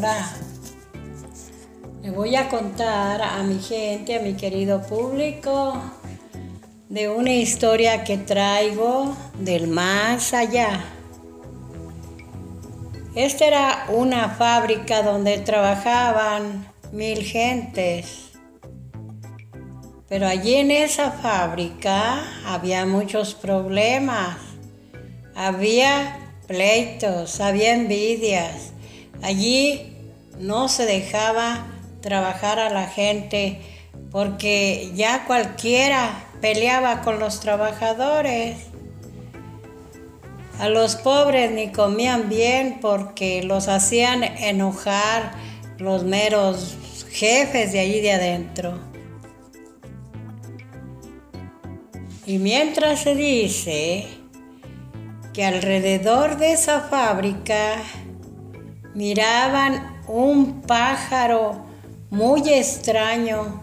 Ahora le voy a contar a mi gente, a mi querido público, de una historia que traigo del más allá. Esta era una fábrica donde trabajaban mil gentes. Pero allí en esa fábrica había muchos problemas. Había pleitos, había envidias. Allí no se dejaba trabajar a la gente porque ya cualquiera peleaba con los trabajadores. A los pobres ni comían bien porque los hacían enojar los meros jefes de allí de adentro. Y mientras se dice que alrededor de esa fábrica miraban un pájaro muy extraño,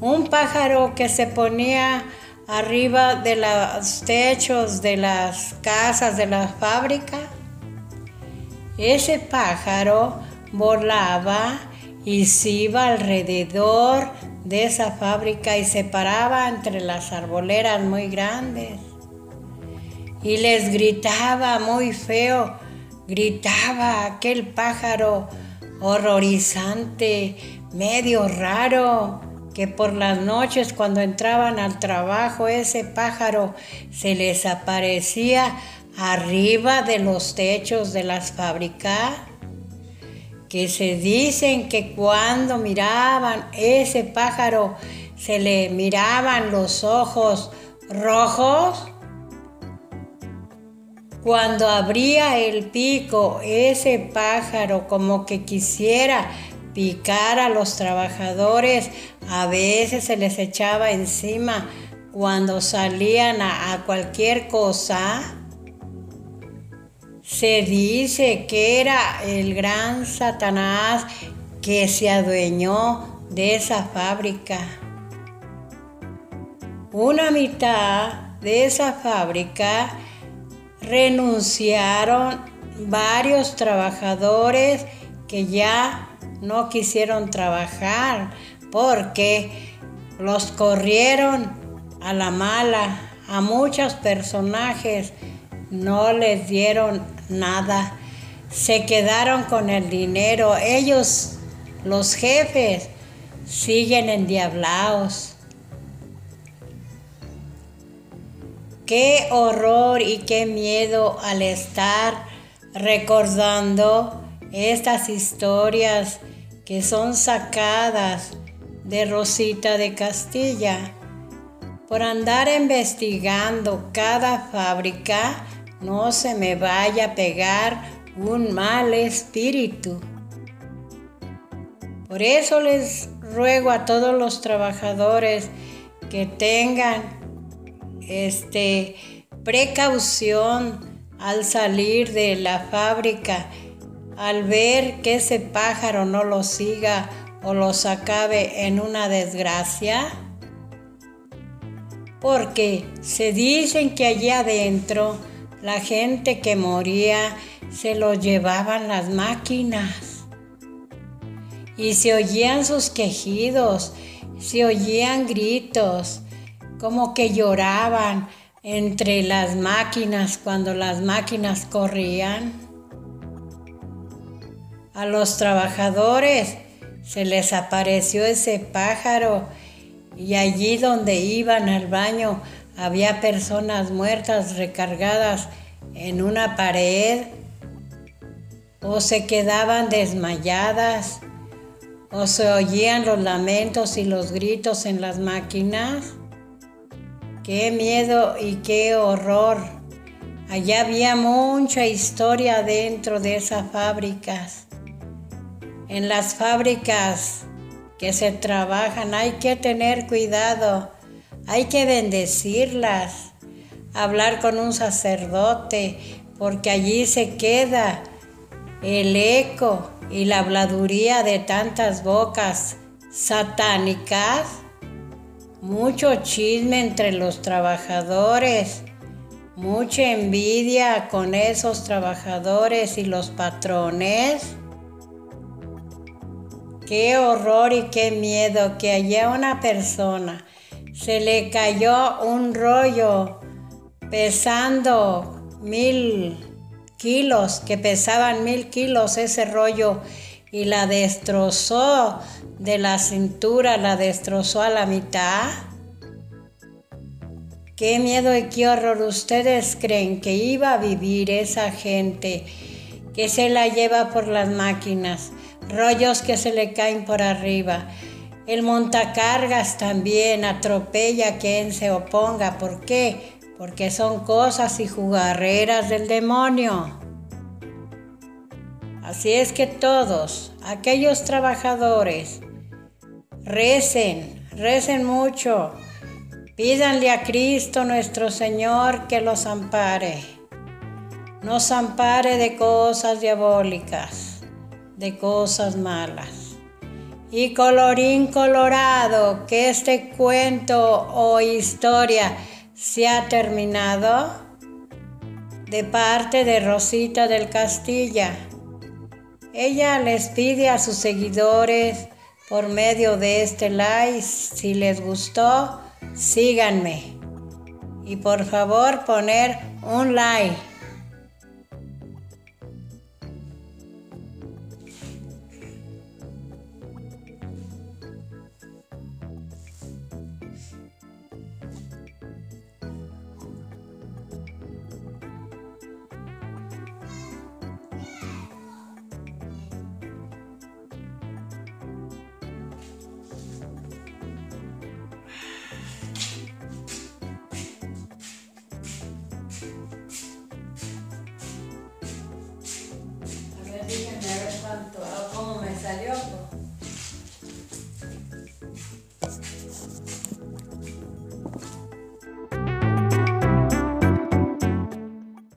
un pájaro que se ponía arriba de los techos de las casas de la fábrica. Ese pájaro volaba y se iba alrededor de esa fábrica y se paraba entre las arboleras muy grandes. Y les gritaba muy feo, gritaba aquel pájaro horrorizante, medio raro, que por las noches cuando entraban al trabajo ese pájaro se les aparecía arriba de los techos de las fábricas, que se dicen que cuando miraban ese pájaro se le miraban los ojos rojos. Cuando abría el pico ese pájaro como que quisiera picar a los trabajadores, a veces se les echaba encima cuando salían a, cualquier cosa. Se dice que era el gran Satanás que se adueñó de esa fábrica. Una mitad de esa fábrica renunciaron varios trabajadores que ya no quisieron trabajar porque los corrieron a la mala. A muchos personajes no les dieron nada. Se quedaron con el dinero. Ellos, los jefes, siguen endiablados. Qué horror y qué miedo al estar recordando estas historias que son sacadas de Rosita de Castilla. Por andar investigando cada fábrica, no se me vaya a pegar un mal espíritu. Por eso les ruego a todos los trabajadores que tengan este precaución al salir de la fábrica al ver que ese pájaro no lo siga o los acabe en una desgracia? Porque se dicen que allí adentro la gente que moría se lo llevaban las máquinas. Y se oían sus quejidos, se oían gritos, como que lloraban entre las máquinas cuando las máquinas corrían. A los trabajadores se les apareció ese pájaro y allí donde iban al baño había personas muertas recargadas en una pared o se quedaban desmayadas o se oían los lamentos y los gritos en las máquinas. Qué miedo y qué horror. Allá había mucha historia dentro de esas fábricas. En las fábricas que se trabajan hay que tener cuidado, hay que bendecirlas, hablar con un sacerdote, porque allí se queda el eco y la habladuría de tantas bocas satánicas, mucho chisme entre los trabajadores, mucha envidia con esos trabajadores y los patrones. Qué horror y qué miedo que haya una persona. Se le cayó un rollo pesando mil kilos, que pesaban mil kilos ese rollo y la destrozó de la cintura, la destrozó a la mitad. Qué miedo y qué horror ustedes creen que iba a vivir esa gente que se la lleva por las máquinas, rollos que se le caen por arriba. El montacargas también atropella a quien se oponga. ¿Por qué? Porque son cosas y jugarreras del demonio. Así es que todos, aquellos trabajadores, recen, recen mucho, pídanle a Cristo nuestro Señor que los ampare, nos ampare de cosas diabólicas, de cosas malas. Y colorín colorado, que este cuento o historia se ha terminado de parte de Rosita del Castilla ella les pide a sus seguidores por medio de este like, si les gustó, síganme. Y por favor poner un like.